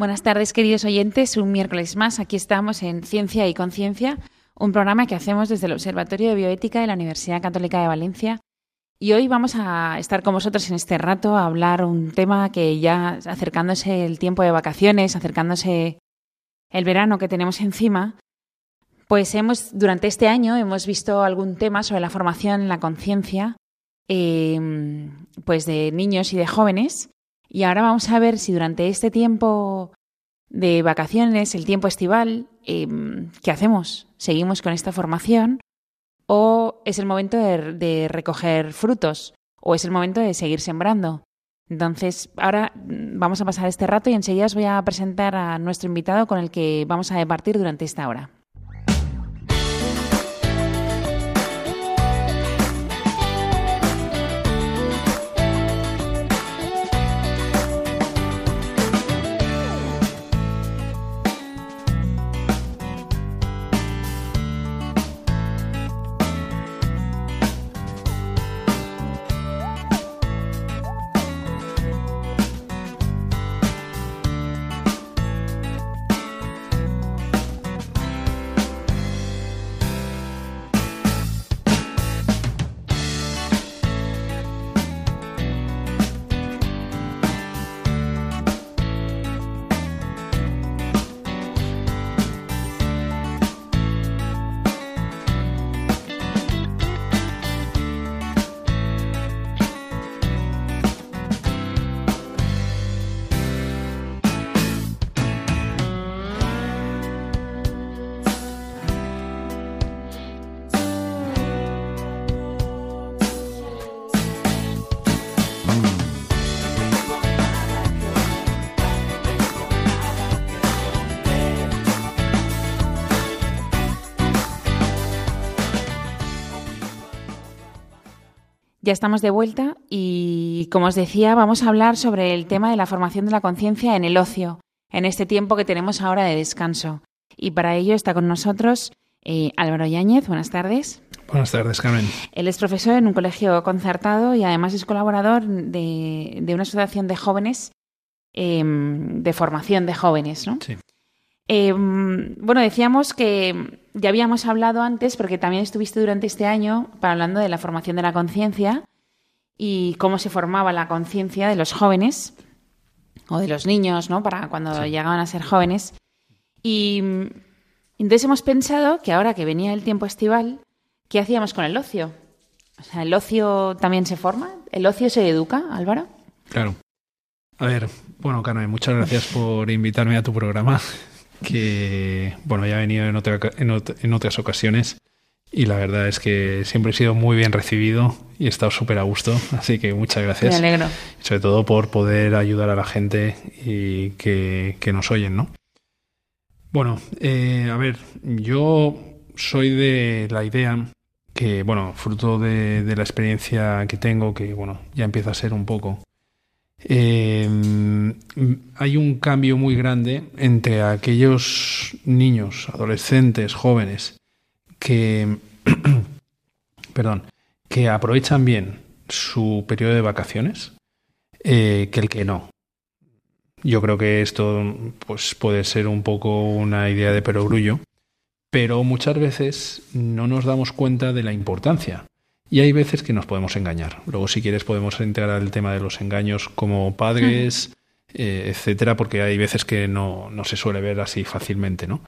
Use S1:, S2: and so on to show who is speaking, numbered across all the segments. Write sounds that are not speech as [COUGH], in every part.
S1: Buenas tardes, queridos oyentes. Un miércoles más. Aquí estamos en Ciencia y Conciencia, un programa que hacemos desde el Observatorio de Bioética de la Universidad Católica de Valencia. Y hoy vamos a estar con vosotros en este rato a hablar un tema que ya acercándose el tiempo de vacaciones, acercándose el verano que tenemos encima, pues hemos durante este año hemos visto algún tema sobre la formación en la conciencia, eh, pues de niños y de jóvenes. Y ahora vamos a ver si durante este tiempo de vacaciones, el tiempo estival, em, ¿qué hacemos? ¿Seguimos con esta formación? ¿O es el momento de, recoger frutos? ¿O es el momento de seguir sembrando? Entonces, ahora mm, vamos a pasar este rato y enseguida os voy a presentar a nuestro invitado con el que vamos a departir durante esta hora. Ya estamos de vuelta y, como os decía, vamos a hablar sobre el tema de la formación de la conciencia en el ocio, en este tiempo que tenemos ahora de descanso. Y para ello está con nosotros eh, Álvaro Yáñez. Buenas tardes.
S2: Buenas tardes, Carmen.
S1: Él es profesor en un colegio concertado y además es colaborador de, de una asociación de jóvenes, eh, de formación de jóvenes, ¿no?
S2: Sí.
S1: Eh, bueno, decíamos que ya habíamos hablado antes, porque también estuviste durante este año para hablando de la formación de la conciencia y cómo se formaba la conciencia de los jóvenes o de los niños, ¿no? Para cuando sí. llegaban a ser jóvenes. Y entonces hemos pensado que ahora que venía el tiempo estival, ¿qué hacíamos con el ocio? O sea, ¿el ocio también se forma? ¿El ocio se educa, Álvaro?
S2: Claro. A ver, bueno, Carmen, muchas gracias por invitarme a tu programa que bueno ya he venido en, otra, en, en, otras ocasiones y la verdad es que siempre he sido muy bien recibido y he estado súper a gusto, así que muchas gracias.
S1: Me alegro.
S2: Sobre todo por poder ayudar a la gente y que, que nos oyen, ¿no? Bueno, eh, a ver, yo soy de la idea que, bueno, fruto de, de la experiencia que tengo, que, bueno, ya empieza a ser un poco eh, hay un cambio muy grande entre aquellos niños, adolescentes, jóvenes que, [CLEARS THROAT] perdón, que aprovechan bien su periodo de vacaciones eh, que el que no. Yo creo que esto pues, puede ser un poco una idea de perogrullo, pero muchas veces no nos damos cuenta de la importancia y hay veces que nos podemos engañar. Luego, si quieres, podemos entrar al tema de los engaños como padres, eh, etcétera, porque hay veces que no, no, se suele ver así fácilmente, ¿no?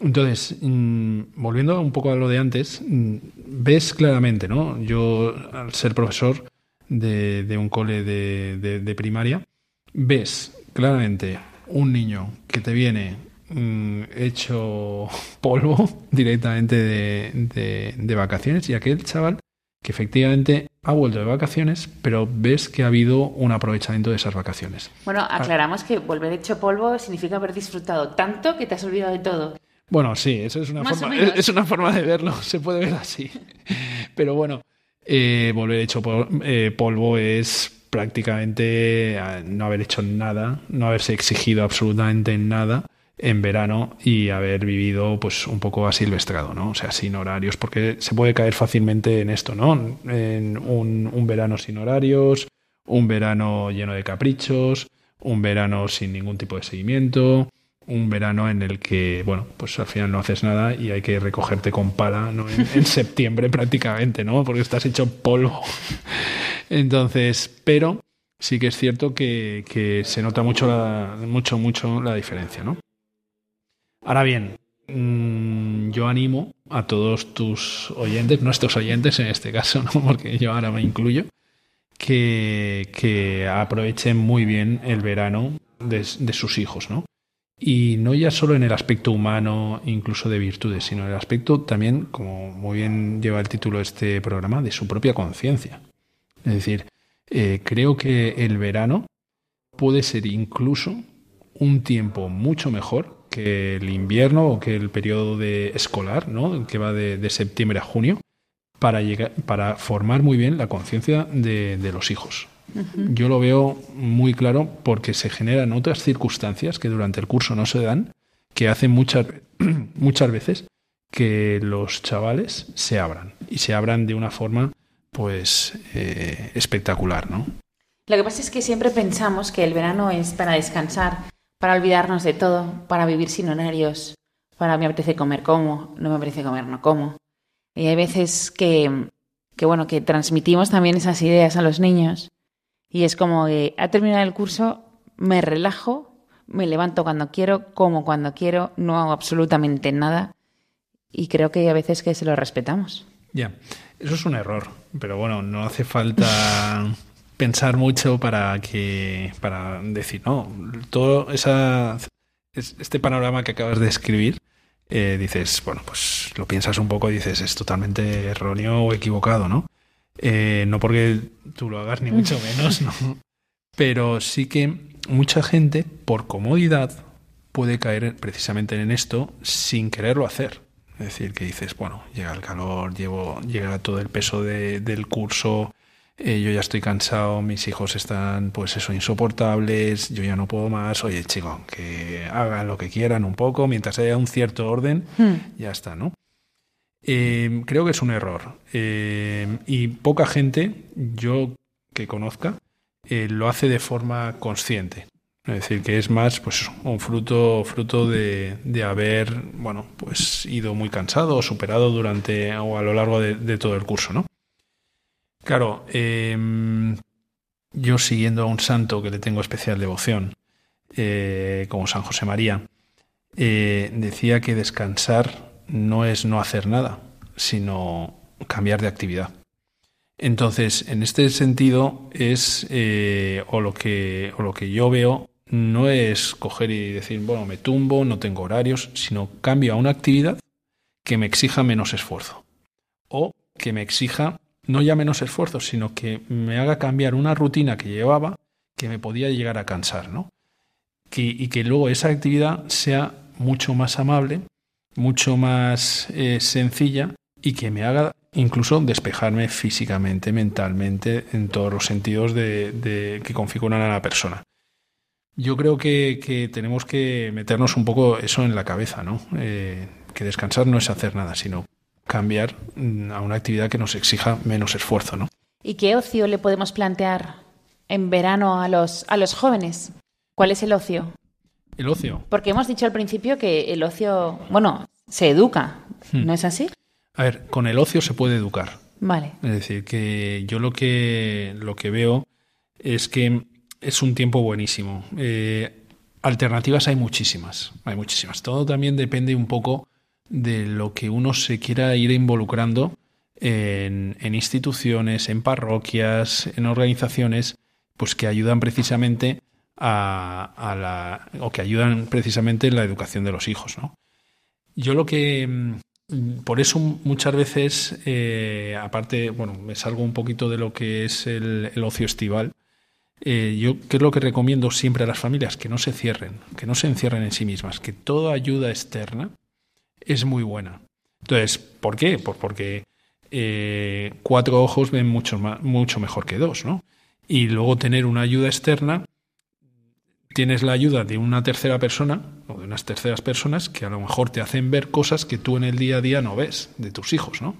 S2: Entonces, mmm, volviendo un poco a lo de antes, mmm, ves claramente, ¿no? Yo, al ser profesor de, de un cole de, de, de, primaria, ves claramente un niño que te viene mmm, hecho [LAUGHS] polvo directamente de, de, vacaciones y aquel chaval que efectivamente ha vuelto de vacaciones, pero ves que ha habido un aprovechamiento de esas vacaciones.
S1: Bueno, aclaramos que volver hecho polvo significa haber disfrutado tanto que te has olvidado de todo.
S2: Bueno, sí, eso es una, forma, [LAUGHS] es una forma de verlo, se puede ver así. [LAUGHS] Pero bueno, eh, volver hecho eh, polvo es prácticamente eh, no haber hecho nada, no haberse exigido absolutamente nada en verano y haber vivido pues un poco asilvestrado, ¿no? O sea, sin horarios, porque se puede caer fácilmente en esto, ¿no? En un, un verano sin horarios, un verano lleno de caprichos, un verano sin ningún tipo de seguimiento, un verano en el que, bueno, pues al final no haces nada y hay que recogerte con pala ¿no? en, [LAUGHS] septiembre prácticamente, ¿no? Porque estás hecho polvo. Entonces, pero sí que es cierto que, se nota mucho, la, mucho, mucho la diferencia, ¿no? Ahora bien, mm, yo animo a todos tus oyentes, nuestros oyentes en este caso, [LAUGHS] ¿no? porque yo ahora me incluyo, que, que aprovechen muy bien el verano de, de sus hijos, ¿no? Y no ya solo en el aspecto humano, incluso de virtudes, sino en el aspecto también, como muy bien lleva el título de este programa, de su propia conciencia. Es decir, eh, creo que el verano puede ser incluso un tiempo mucho mejor que el invierno o que el periodo de escolar, ¿no? que va de, septiembre a junio, para, llegar, para formar muy bien la conciencia de, de los hijos. Yo lo veo muy claro porque se generan otras circunstancias que durante el curso no se dan, que hacen muchas, [CLEARS THROAT] muchas veces que los chavales se abran y se abran de una forma pues eh, espectacular, ¿no?
S1: Lo que pasa es que siempre pensamos que el verano es para descansar, para olvidarnos de todo, para vivir sin horarios, para me apetece comer como, no me apetece comer no como. Y hay veces que, que bueno, que transmitimos también esas ideas a los niños y es como que ha terminado el curso, me relajo, me levanto cuando quiero, como cuando quiero, no hago absolutamente nada. Y creo que hay a veces que se lo respetamos.
S2: Ya, eso es un error, pero bueno, no hace falta [LAUGHS] pensar mucho para que para decir, no, todo esa este panorama que acabas de escribir eh, dices, bueno, pues lo piensas un poco y dices, es totalmente erróneo o equivocado, ¿no? Eh, no porque tú lo hagas, ni mucho menos, ¿no? [LAUGHS] Pero sí que mucha gente, por comodidad, puede caer precisamente en esto sin quererlo hacer. Es decir, que dices, bueno, llega el calor, llevo, llega todo el peso del curso, eh, yo ya estoy cansado, mis hijos están, pues eso, insoportables, yo ya no puedo más. Oye, chico, que hagan lo que quieran un poco, mientras haya un cierto orden, hmm. ya está, ¿no? Eh, creo que es un error. Eh, y poca gente, yo que conozca, lo hace de forma consciente. Es decir, que es más pues, un fruto, fruto de, de, haber bueno, pues, ido muy cansado o superado durante o a lo largo de, todo el curso. ¿no? Claro, em, yo siguiendo a un santo que le tengo especial devoción, como San José María, decía que descansar no es no hacer nada, sino cambiar de actividad. Entonces, en este sentido, es eh, o, lo que, o lo que yo veo no es coger y decir, bueno, me tumbo, no tengo horarios, sino cambio a una actividad que me exija menos esfuerzo. O que me exija no ya menos esfuerzo, sino que me haga cambiar una rutina que llevaba que me podía llegar a cansar, ¿no? y que luego esa actividad sea mucho más amable mucho más eh, sencilla y que me haga incluso despejarme físicamente, mentalmente, en todos los sentidos de, que configuran a la persona. Yo creo que, tenemos que meternos un poco eso en la cabeza, ¿no? Eh, que descansar no es hacer nada, sino cambiar mm, a una actividad que nos exija menos esfuerzo, ¿no?
S1: ¿Y qué ocio le podemos plantear en verano a los, a los jóvenes? ¿Cuál es el ocio?
S2: El ocio.
S1: Porque hemos dicho al principio que el ocio, bueno, se educa, hmm. ¿no es así?
S2: A ver, con el ocio se puede educar.
S1: Vale.
S2: Es decir, que yo lo que, lo que veo es que es un tiempo buenísimo. Eh, alternativas hay muchísimas, hay muchísimas. Todo también depende un poco de lo que uno se quiera ir involucrando en, instituciones, en parroquias, en organizaciones, pues que ayudan precisamente a, la, o que ayudan precisamente en la educación de los hijos. ¿no? Yo lo que, mm, por eso muchas veces, eh, aparte, bueno, me salgo un poquito de lo que es el, ocio estival. Eh, yo, ¿qué es lo que recomiendo siempre a las familias? Que no se cierren, que no se encierren en sí mismas, que toda ayuda externa es muy buena. Entonces, ¿por qué? Pues porque eh, cuatro ojos ven mucho, mucho mejor que dos, ¿no? Y luego tener una ayuda externa, tienes la ayuda de una tercera persona o de unas terceras personas que a lo mejor te hacen ver cosas que tú en el día a día no ves de tus hijos, ¿no?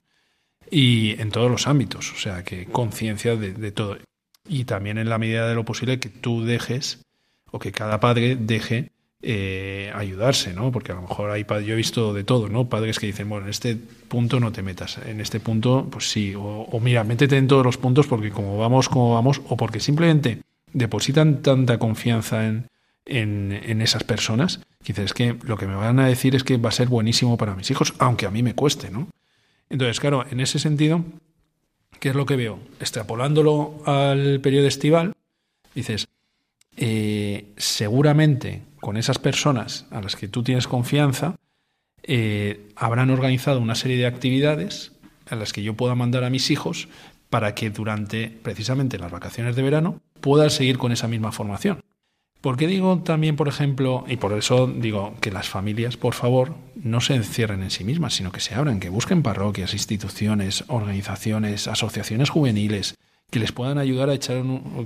S2: Y en todos los ámbitos, o sea, que conciencia de todo. Y también en la medida de lo posible que tú dejes o que cada padre deje eh, ayudarse, ¿no? Porque a lo mejor hay yo he visto de todo, ¿no? Padres que dicen, bueno, en este punto no te metas, en este punto, pues sí, o, mira, métete en todos los puntos porque como vamos, como vamos, o porque simplemente depositan tanta confianza en, en, esas personas, que dices, es que lo que me van a decir es que va a ser buenísimo para mis hijos, aunque a mí me cueste, ¿no? Entonces, claro, en ese sentido, ¿qué es lo que veo? Extrapolándolo al periodo estival, dices, eh, seguramente con esas personas a las que tú tienes confianza, eh, habrán organizado una serie de actividades a las que yo pueda mandar a mis hijos para que durante precisamente las vacaciones de verano puedan seguir con esa misma formación. ¿Por qué digo también, por ejemplo, y por eso digo que las familias, por favor, no se encierren en sí mismas, sino que se abran, que busquen parroquias, instituciones, organizaciones, asociaciones juveniles, que les puedan ayudar a echar,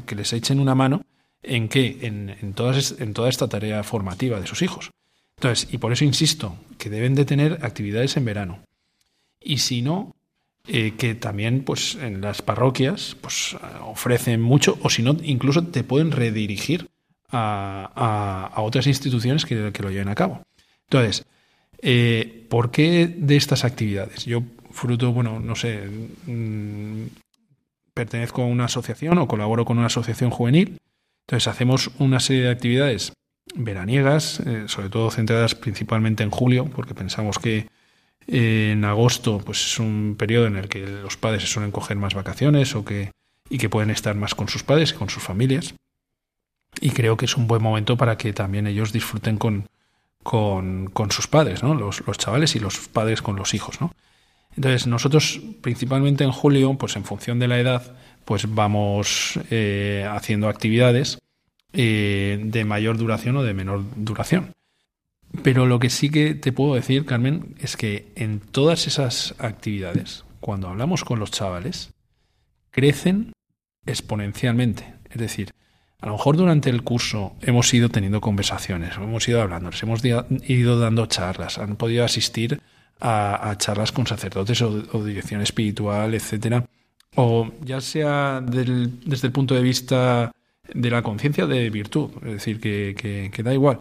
S2: que les echen una mano ¿En qué? En, en, en toda esta tarea formativa de sus hijos. Entonces, y por eso insisto, que deben de tener actividades en verano. Y si no, eh, que también pues en las parroquias pues ofrecen mucho, o si no, incluso te pueden redirigir a, a, otras instituciones que, que, lo lleven a cabo. Entonces, eh, ¿por qué de estas actividades? Yo, fruto, bueno, no sé, mm, pertenezco a una asociación o colaboro con una asociación juvenil entonces hacemos una serie de actividades veraniegas, eh, sobre todo centradas principalmente en julio, porque pensamos que eh, en agosto pues es un periodo en el que los padres se suelen coger más vacaciones o que, y que pueden estar más con sus padres y con sus familias. Y creo que es un buen momento para que también ellos disfruten con, con, con sus padres, ¿no? Los, los, chavales y los padres con los hijos. ¿no? Entonces nosotros principalmente en julio, pues en función de la edad, pues vamos eh, haciendo actividades eh, de mayor duración o de menor duración. Pero lo que sí que te puedo decir, Carmen, es que en todas esas actividades, cuando hablamos con los chavales, crecen exponencialmente. Es decir, a lo mejor durante el curso hemos ido teniendo conversaciones, hemos ido hablando, hemos ido dando charlas, han podido asistir a, charlas con sacerdotes o, o dirección espiritual, etcétera o ya sea desde el punto de vista de la conciencia de virtud, es decir, que, da igual,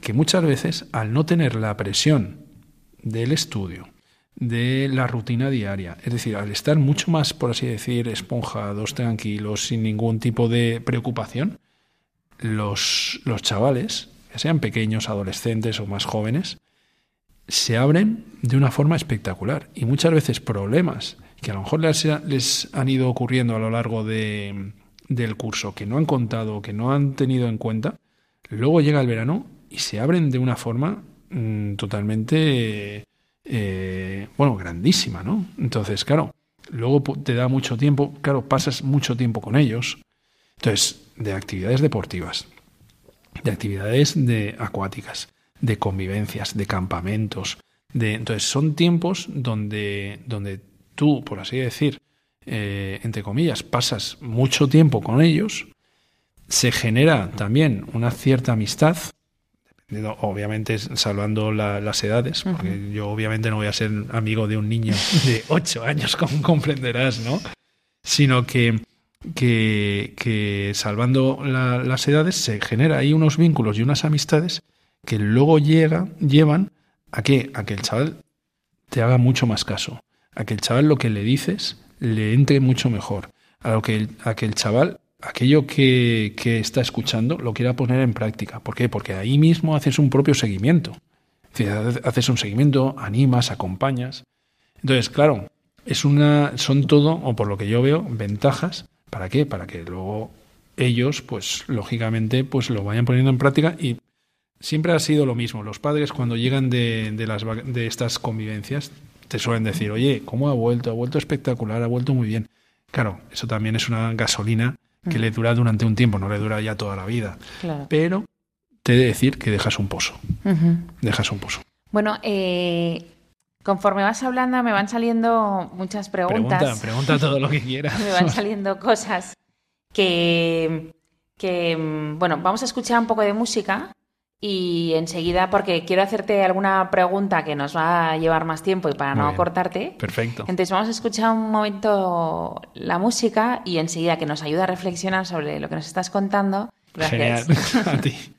S2: que muchas veces al no tener la presión del estudio, de la rutina diaria, es decir, al estar mucho más, por así decir, esponjados, tranquilos, sin ningún tipo de preocupación, los, los chavales, ya sean pequeños, adolescentes o más jóvenes, se abren de una forma espectacular y muchas veces problemas que a lo mejor les, han ido ocurriendo a lo largo de, del curso, que no han contado, que no han tenido en cuenta, luego llega el verano y se abren de una forma mm, totalmente, eh, bueno, grandísima, ¿no? Entonces, claro, luego te da mucho tiempo, claro, pasas mucho tiempo con ellos. Entonces, de actividades deportivas, de actividades de acuáticas, de convivencias, de campamentos, de, entonces son tiempos donde, donde tú, por así decir, eh, entre comillas, pasas mucho tiempo con ellos, se genera también una cierta amistad, obviamente salvando las edades, porque yo obviamente no voy a ser amigo de un niño [LAUGHS] de 8 años, como comprenderás, ¿no? Sino que, que, salvando las edades se genera ahí unos vínculos y unas amistades que luego llega, llevan a que, a que el chaval te haga mucho más caso, a que el chaval lo que le dices le entre mucho mejor, a, lo que a que el chaval aquello que, que, está escuchando lo quiera poner en práctica. ¿Por qué? Porque ahí mismo haces un propio seguimiento. Haces un seguimiento, animas, acompañas. Entonces, claro, es una, son todo, o por lo que yo veo, ventajas. ¿Para qué? Para que luego ellos, pues lógicamente, pues lo vayan poniendo en práctica y siempre ha sido lo mismo. Los padres cuando llegan de, de estas convivencias te suelen decir, oye, ¿cómo ha vuelto? Ha vuelto espectacular, ha vuelto muy bien. Claro, eso también es una gasolina que le dura durante un tiempo, no le dura ya toda la vida. Pero te he de decir que dejas un pozo. Dejas un pozo.
S1: Bueno, eh, conforme vas hablando me van saliendo muchas preguntas.
S2: Pregunta, pregunta todo lo que quieras. [LAUGHS]
S1: me van saliendo cosas que, que, mm, bueno, vamos a escuchar un poco de música y enseguida, porque quiero hacerte alguna pregunta que nos va a llevar más tiempo y para
S2: Muy
S1: no
S2: bien.
S1: cortarte.
S2: Perfecto.
S1: Entonces vamos a escuchar un momento la música y enseguida que nos ayuda a reflexionar sobre lo que nos estás contando. Gracias.
S2: Genial. [LAUGHS] A ti.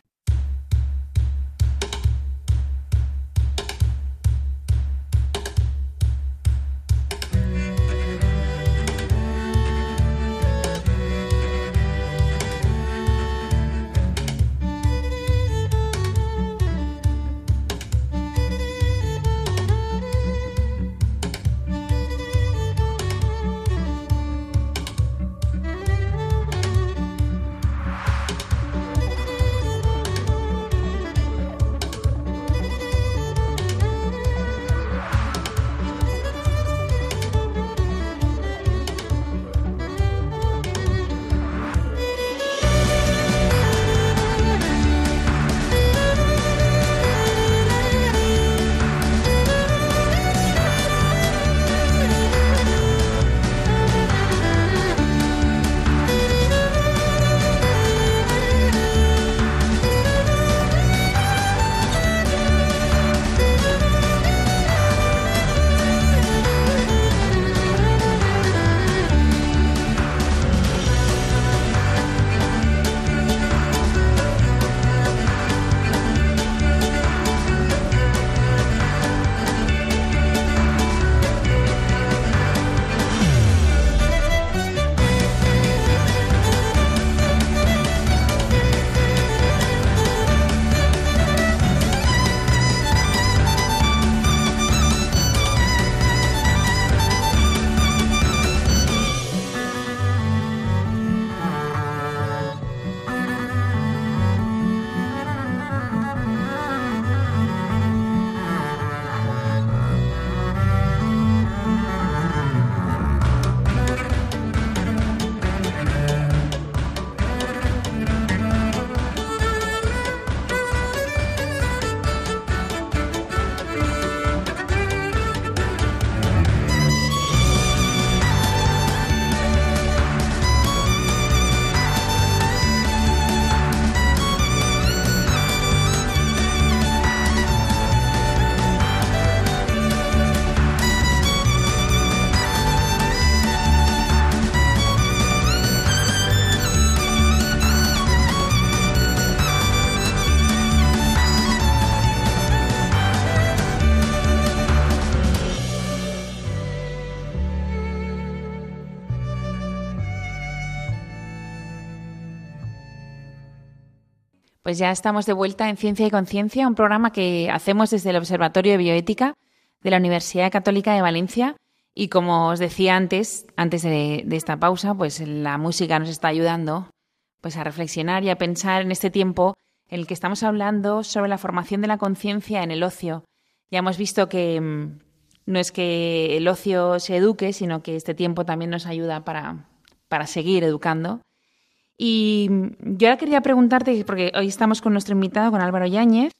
S1: Pues ya estamos de vuelta en Ciencia y Conciencia, un programa que hacemos desde el Observatorio de Bioética de la Universidad Católica de Valencia. Y como os decía antes, antes de, esta pausa, pues la música nos está ayudando pues a reflexionar y a pensar en este tiempo en el que estamos hablando sobre la formación de la conciencia en el ocio. Ya hemos visto que mm, no es que el ocio se eduque, sino que este tiempo también nos ayuda para, para seguir educando. Y yo ahora quería preguntarte, porque hoy estamos con nuestro invitado, con Álvaro Yáñez,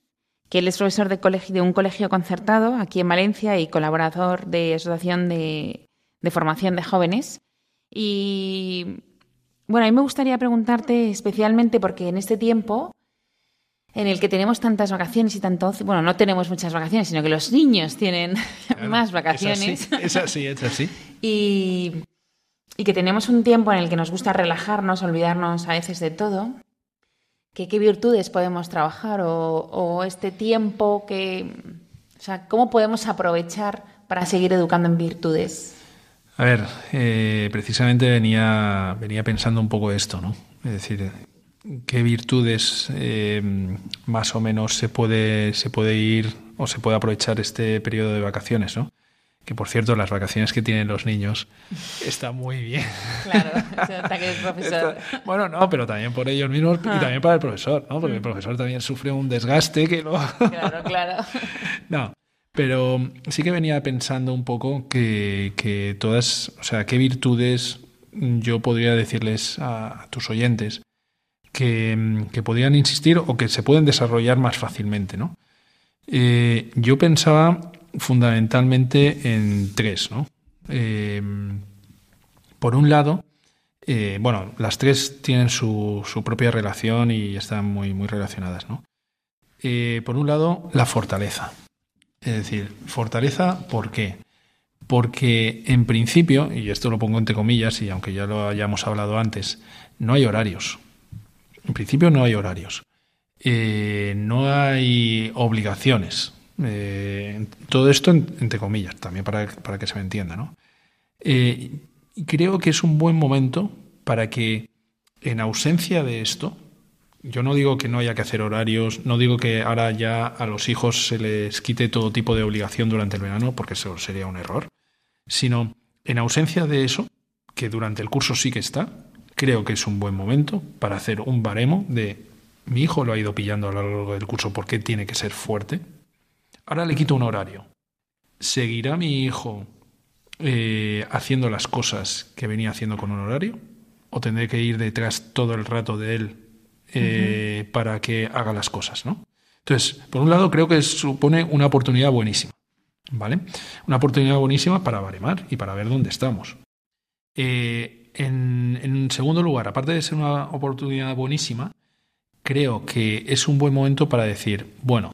S1: que él es profesor de, colegio, de un colegio concertado aquí en Valencia y colaborador de Asociación de, de Formación de Jóvenes. Y bueno, a mí me gustaría preguntarte especialmente porque en este tiempo en el que tenemos tantas vacaciones y tanto bueno, no tenemos muchas vacaciones, sino que los niños tienen [LAUGHS]
S2: Claro,
S1: más vacaciones.
S2: Es así, es así, es [LAUGHS] así.
S1: y, y que tenemos un tiempo en el que nos gusta relajarnos, olvidarnos a veces de todo, qué virtudes podemos trabajar o, o este tiempo que, o sea, cómo podemos aprovechar para seguir educando en virtudes.
S2: A ver, eh, precisamente venía, venía pensando un poco esto, ¿no? Es decir, qué virtudes eh, más o menos se puede, se puede ir o se puede aprovechar este periodo de vacaciones, ¿no? Que por cierto, las vacaciones que tienen los niños están muy bien.
S1: Claro, nota [LAUGHS] que es profesor.
S2: Está- bueno, no, pero también por ellos mismos y también para el profesor, ¿no? Porque el profesor también sufre un desgaste que lo...
S1: Claro, claro. [LAUGHS]
S2: No, pero sí que venía pensando un poco que, que todas, o sea, qué virtudes yo podría decirles a, a tus oyentes que, que podrían insistir o que se pueden desarrollar más fácilmente, ¿no? Eh, yo pensaba fundamentalmente en tres, ¿no? Eh, por un lado, eh, bueno, las tres tienen su, su, propia relación y están muy, muy relacionadas, ¿no? por un lado, la fortaleza. Es decir, fortaleza, ¿por qué? Porque en principio, y esto lo pongo entre comillas, y aunque ya lo hayamos hablado antes, no hay horarios. En principio no hay horarios. Eh, no hay obligaciones. Eh, todo esto entre comillas, también para, que se me entienda. ¿no? Eh, creo que es un buen momento para que, en ausencia de esto, yo no digo que no haya que hacer horarios, no digo que ahora ya a los hijos se les quite todo tipo de obligación durante el verano, porque eso sería un error, sino en ausencia de eso, que durante el curso sí que está, creo que es un buen momento para hacer un baremo de mi hijo lo ha ido pillando a lo largo del curso porque tiene que ser fuerte. Ahora le quito un horario. ¿Seguirá mi hijo eh, haciendo las cosas que venía haciendo con un horario? ¿O tendré que ir detrás todo el rato de él eh, para que haga las cosas? ¿no? Entonces, por un lado, creo que supone una oportunidad buenísima. ¿Vale? Una oportunidad buenísima para baremar y para ver dónde estamos. Eh, en, en, segundo lugar, aparte de ser una oportunidad buenísima, creo que es un buen momento para decir, bueno,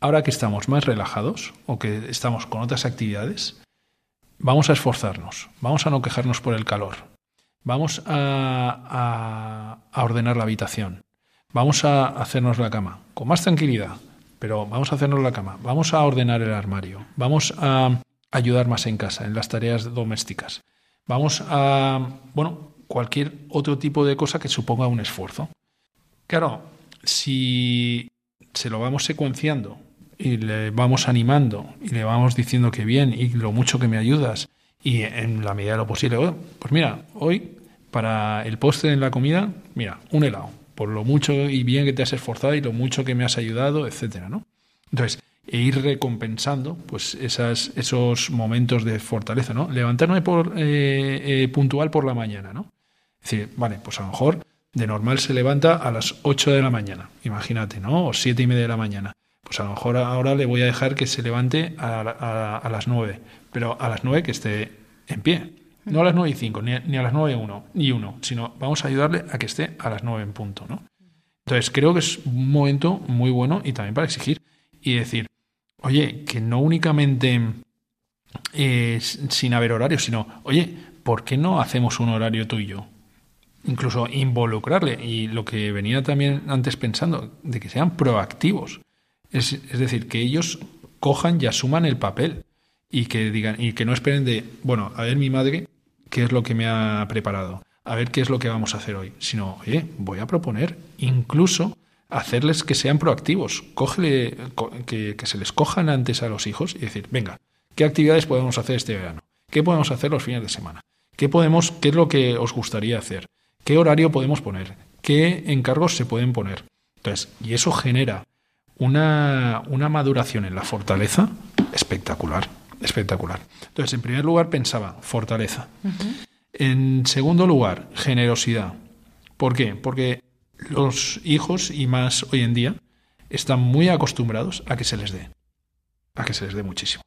S2: ahora que estamos más relajados o que estamos con otras actividades, vamos a esforzarnos, vamos a no quejarnos por el calor, vamos a, ordenar la habitación, vamos a hacernos la cama con más tranquilidad, pero vamos a hacernos la cama, vamos a ordenar el armario, vamos a ayudar más en casa, en las tareas domésticas, vamos a, bueno, cualquier otro tipo de cosa que suponga un esfuerzo. Claro, si se lo vamos secuenciando y le vamos animando y le vamos diciendo que bien y lo mucho que me ayudas y en la medida de lo posible, oh, pues mira, hoy para el postre en la comida, mira, un helado, por lo mucho y bien que te has esforzado y lo mucho que me has ayudado, etcétera, ¿no? Entonces, e ir recompensando pues esas, esos momentos de fortaleza, ¿no? Levantarme por, eh, eh, puntual por la mañana, ¿no? Es decir, vale, pues a lo mejor de normal se levanta a las 8 de la mañana, imagínate, ¿no? O siete y media de la mañana. Pues a lo mejor ahora le voy a dejar que se levante a, las 9, pero a las 9 que esté en pie. No a las 9 y 5, ni, a las 9 y 1, y uno, sino vamos a ayudarle a que esté a las 9 en punto, ¿no? Entonces creo que es un momento muy bueno y también para exigir y decir, oye, que no únicamente eh, sin haber horario, sino, oye, ¿por qué no hacemos un horario tú y yo? incluso involucrarle. Y lo que venía también antes pensando, de que sean proactivos. Es, es, decir, que ellos cojan y asuman el papel y que digan, y que no esperen de, bueno, a ver mi madre qué es lo que me ha preparado, a ver qué es lo que vamos a hacer hoy, sino, oye, voy a proponer incluso hacerles que sean proactivos, Cógele, que, que se les cojan antes a los hijos y decir, venga, ¿qué actividades podemos hacer este verano? ¿Qué podemos hacer los fines de semana? ¿Qué podemos, qué es lo que os gustaría hacer? ¿Qué horario podemos poner? ¿Qué encargos se pueden poner? Entonces, y eso genera una, una maduración en la fortaleza espectacular, espectacular. Entonces, en primer lugar pensaba fortaleza. En segundo lugar, generosidad. ¿Por qué? Porque los hijos, y más hoy en día, están muy acostumbrados a que se les dé. A que se les dé muchísimo.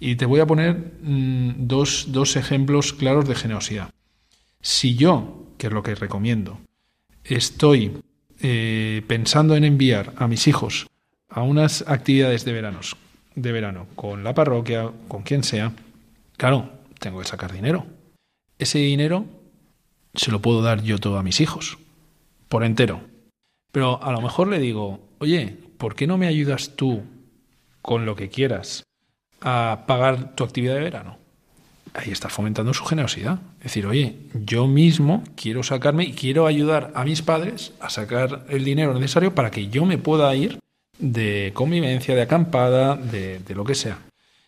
S2: Y te voy a poner mm, dos, dos ejemplos claros de generosidad. Si yo que es lo que recomiendo, estoy eh, pensando en enviar a mis hijos a unas actividades de, veranos, de verano con la parroquia, con quien sea, claro, tengo que sacar dinero. Ese dinero se lo puedo dar yo todo a mis hijos, por entero. Pero a lo mejor le digo, oye, ¿por qué no me ayudas tú con lo que quieras a pagar tu actividad de verano? ahí está fomentando su generosidad. Es decir, oye, yo mismo quiero sacarme y quiero ayudar a mis padres a sacar el dinero necesario para que yo me pueda ir de convivencia, de acampada, de, lo que sea.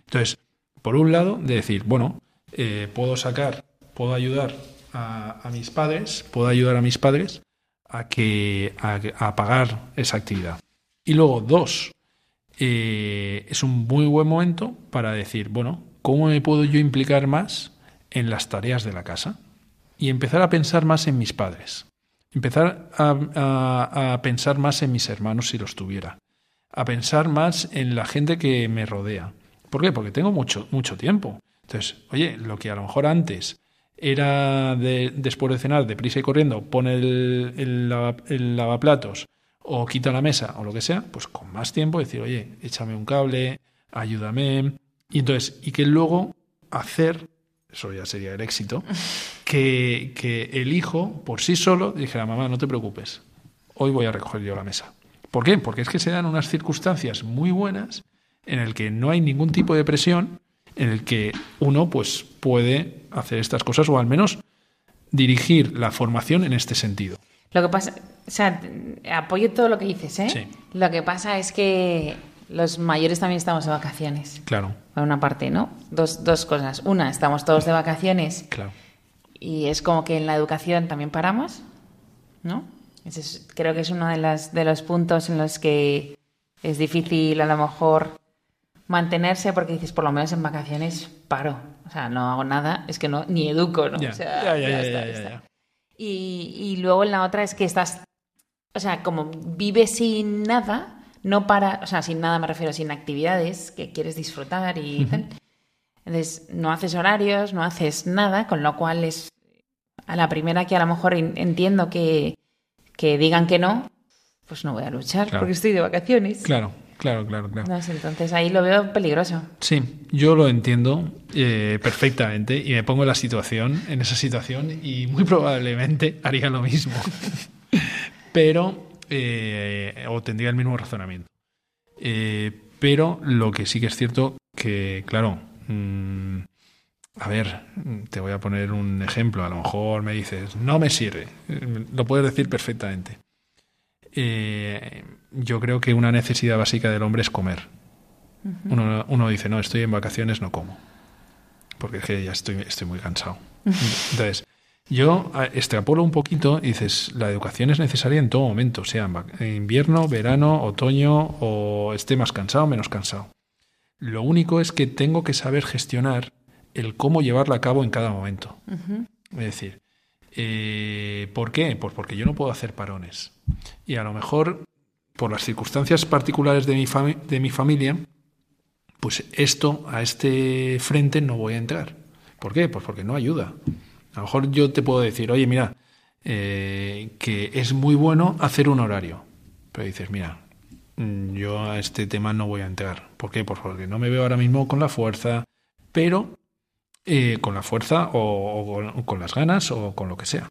S2: Entonces, por un lado, de decir, bueno, eh, puedo sacar, puedo ayudar a, mis padres, puedo ayudar a mis padres a que a, pagar esa actividad. Y luego, dos, eh, es un muy buen momento para decir, bueno, ¿Cómo me puedo yo implicar más en las tareas de la casa? Y empezar a pensar más en mis padres. Empezar a, pensar más en mis hermanos si los tuviera. A pensar más en la gente que me rodea. ¿Por qué? Porque tengo mucho, mucho tiempo. Entonces, oye, lo que a lo mejor antes era de, después de cenar, deprisa y corriendo, pone el, el, lavaplatos o quita la mesa o lo que sea, pues con más tiempo decir, oye, échame un cable, ayúdame. Y entonces, y que luego hacer, eso ya sería el éxito, [LAUGHS] que, que el hijo por sí solo dijera, mamá, no te preocupes, hoy voy a recoger yo la mesa. ¿Por qué? Porque es que se dan unas circunstancias muy buenas en el que no hay ningún tipo de presión, en el que uno pues puede hacer estas cosas o al menos dirigir la formación en este sentido.
S1: Lo que pasa, o sea, apoyo todo lo que dices, ¿eh?
S2: Sí.
S1: Lo que pasa es que los mayores también estamos de vacaciones.
S2: Claro.
S1: Por una parte, ¿no? Dos, dos cosas. Una, estamos todos de vacaciones.
S2: Claro.
S1: Y es como que en la educación también paramos, ¿no? Creo que es uno de, las, de los puntos en los que es difícil a lo mejor mantenerse porque dices, por lo menos en vacaciones paro. O sea, no hago nada, es que no, ni educo, ¿no? O sea. Y, y luego en la otra es que estás, o sea, como vives sin nada, no para, o sea, sin nada me refiero, sin actividades que quieres disfrutar y tal. Entonces, no haces horarios, no haces nada, con lo cual es a la primera que a lo mejor en- entiendo que, que digan que no, pues no voy a luchar
S2: Claro.
S1: porque estoy de vacaciones.
S2: Claro, claro, claro, claro.
S1: No entonces ahí lo veo peligroso.
S2: Sí, yo lo entiendo eh, perfectamente y me pongo en la situación, en esa situación, y muy probablemente [LAUGHS] haría lo mismo. [LAUGHS] pero, eh, o tendría el mismo razonamiento. Eh, pero lo que sí que es cierto que, claro, mm, a ver, te voy a poner un ejemplo. A lo mejor me dices, no me sirve. Lo puedes decir perfectamente. Eh, yo creo que una necesidad básica del hombre es comer. Uno, uno dice, no, estoy en vacaciones, no como. Porque es que ya estoy, estoy muy cansado. [LAUGHS] Entonces, yo a- extrapolo un poquito y dices, la educación es necesaria en todo momento, sea en invierno, verano, otoño o esté más cansado o menos cansado. Lo único es que tengo que saber gestionar el cómo llevarla a cabo en cada momento. Es decir, eh, ¿por qué? Pues porque yo no puedo hacer parones. Y a lo mejor, por las circunstancias particulares de mi, de mi familia, pues esto, a este frente no voy a entrar. ¿Por qué? Pues porque no ayuda. A lo mejor yo te puedo decir, oye, mira, eh, que es muy bueno hacer un horario. Pero dices, mira, yo a este tema no voy a entrar. ¿Por qué? Pues porque no me veo ahora mismo con la fuerza, pero eh, con la fuerza o, con, las ganas o con lo que sea.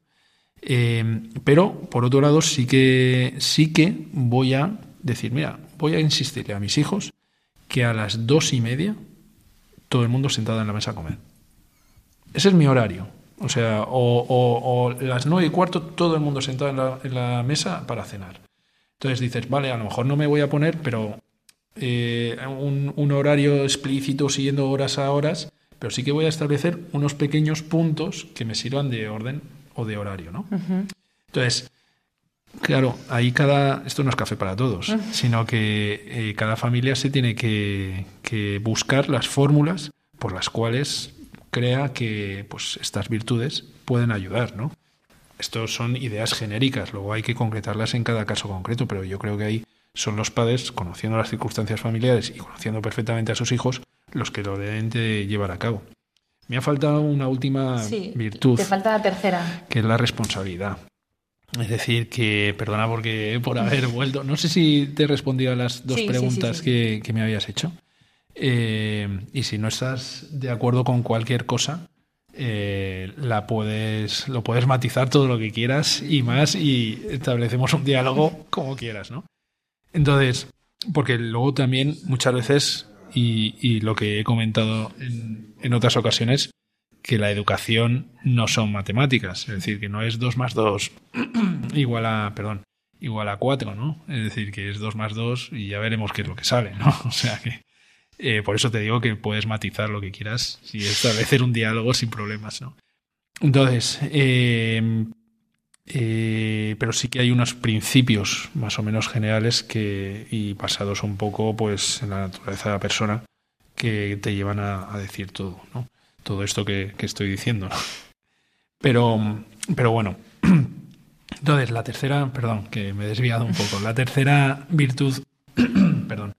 S2: Eh, pero, por otro lado, sí que, sí que voy a decir, mira, voy a insistirle a mis hijos que a las dos y media todo el mundo sentado en la mesa a comer. Ese es mi horario. O sea, o, las nueve y cuarto todo el mundo sentado en la, en la mesa para cenar. Entonces dices, vale, a lo mejor no me voy a poner, pero eh, un horario explícito siguiendo horas a horas, pero sí que voy a establecer unos pequeños puntos que me sirvan de orden o de horario, ¿no? Entonces, claro, ahí cada. Esto no es café para todos, sino que eh, cada familia se tiene que, que buscar las fórmulas por las cuales crea que pues, estas virtudes pueden ayudar, ¿no? Estos son ideas genéricas, luego hay que concretarlas en cada caso concreto, pero yo creo que ahí son los padres, conociendo las circunstancias familiares y conociendo perfectamente a sus hijos, los que lo deben de llevar a cabo. Me ha faltado una última
S1: Sí,
S2: virtud
S1: te falta la tercera.
S2: que es la responsabilidad. Es decir, que, perdona porque por haber vuelto, no sé si te he respondido a las dos
S1: Sí,
S2: preguntas
S1: sí.
S2: Que, que me habías hecho. Eh, y si no estás de acuerdo con cualquier cosa, eh, la puedes, lo puedes matizar todo lo que quieras y más y establecemos un diálogo como quieras, ¿no? Entonces, porque luego también muchas veces, y, y lo que he comentado en, en otras ocasiones, que la educación no son matemáticas, es decir, que no es 2 más 2 [CLEARS THROAT] igual a, perdón, igual a 4, ¿no? Es decir, que es 2 más 2 y ya veremos qué es lo que sale, ¿no? [LAUGHS] O sea que eh, por eso te digo que puedes matizar lo que quieras y establecer un diálogo sin problemas, ¿no? Entonces, eh, eh, pero sí que hay unos principios más o menos generales que y basados un poco pues en la naturaleza de la persona que te llevan a, decir todo, ¿no? Todo esto que, estoy diciendo. Pero, pero bueno. [CLEARS THROAT] Entonces, la tercera, perdón, que me he desviado un poco. La tercera virtud, [CLEARS THROAT] perdón,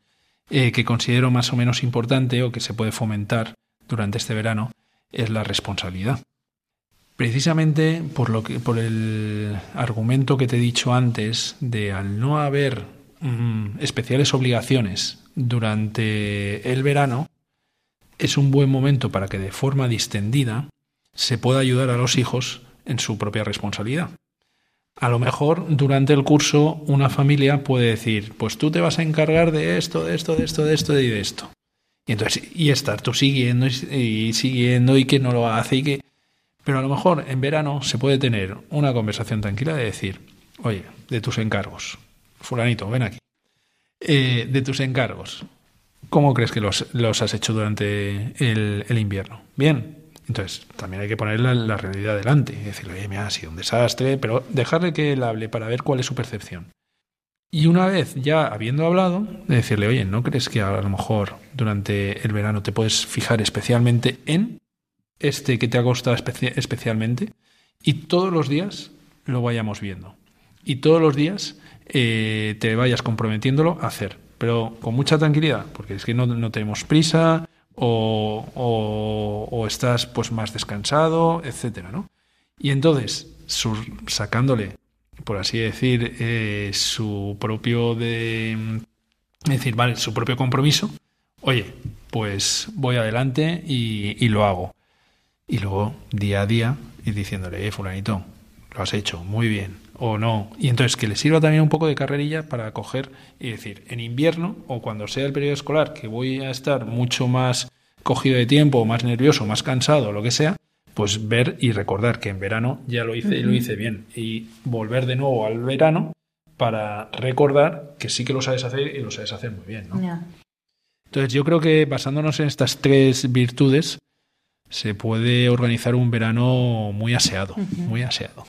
S2: eh, que considero más o menos importante o que se puede fomentar durante este verano es la responsabilidad. Precisamente por, lo que, por el argumento que te he dicho antes de al no haber mm, especiales obligaciones durante el verano, es un buen momento para que de forma distendida se pueda ayudar a los hijos en su propia responsabilidad. A lo mejor durante el curso una familia puede decir, pues tú te vas a encargar de esto, de esto, de esto, de esto y de esto. Y entonces, y estar tú siguiendo y, siguiendo y que no lo hace y que... Pero a lo mejor en verano se puede tener una conversación tranquila de decir, oye, de tus encargos, fulanito, ven aquí, eh, de tus encargos, ¿cómo crees que los, has hecho durante el invierno? Bien, entonces, también hay que ponerle la, realidad delante y decirle, oye, me ha sido un desastre, pero dejarle que él hable para ver cuál es su percepción. Y una vez ya habiendo hablado, de decirle, oye, ¿no crees que a lo mejor durante el verano te puedes fijar especialmente en este que te ha costado especialmente? Y todos los días lo vayamos viendo. Y todos los días eh, te vayas comprometiéndolo a hacer. Pero con mucha tranquilidad, porque es que no, no tenemos prisa, o, estás pues más descansado, etcétera, ¿no? Y entonces, sacándole, por así decir, eh, su propio de decir, vale, su propio compromiso, oye, pues voy adelante y, lo hago. Y luego, día a día, ir diciéndole, eh, fulanito, lo has hecho, muy bien, o no. Y entonces que le sirva también un poco de carrerilla para coger y decir, en invierno o cuando sea el periodo escolar, que voy a estar mucho más cogido de tiempo, más nervioso, más cansado, lo que sea, pues ver y recordar que en verano ya lo hice y lo hice bien. Y volver de nuevo al verano para recordar que sí que lo sabes hacer y lo sabes hacer muy bien. Entonces yo creo que basándonos en estas tres virtudes, se puede organizar un verano muy aseado, muy aseado.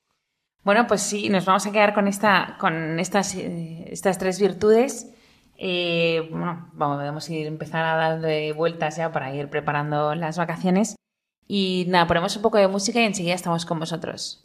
S1: Bueno, pues sí, nos vamos a quedar con, esta, con estas, eh, estas tres virtudes. Eh, bueno, vamos a ir empezar a dar de vueltas ya para ir preparando las vacaciones. Y nada, ponemos un poco de música y enseguida estamos con vosotros.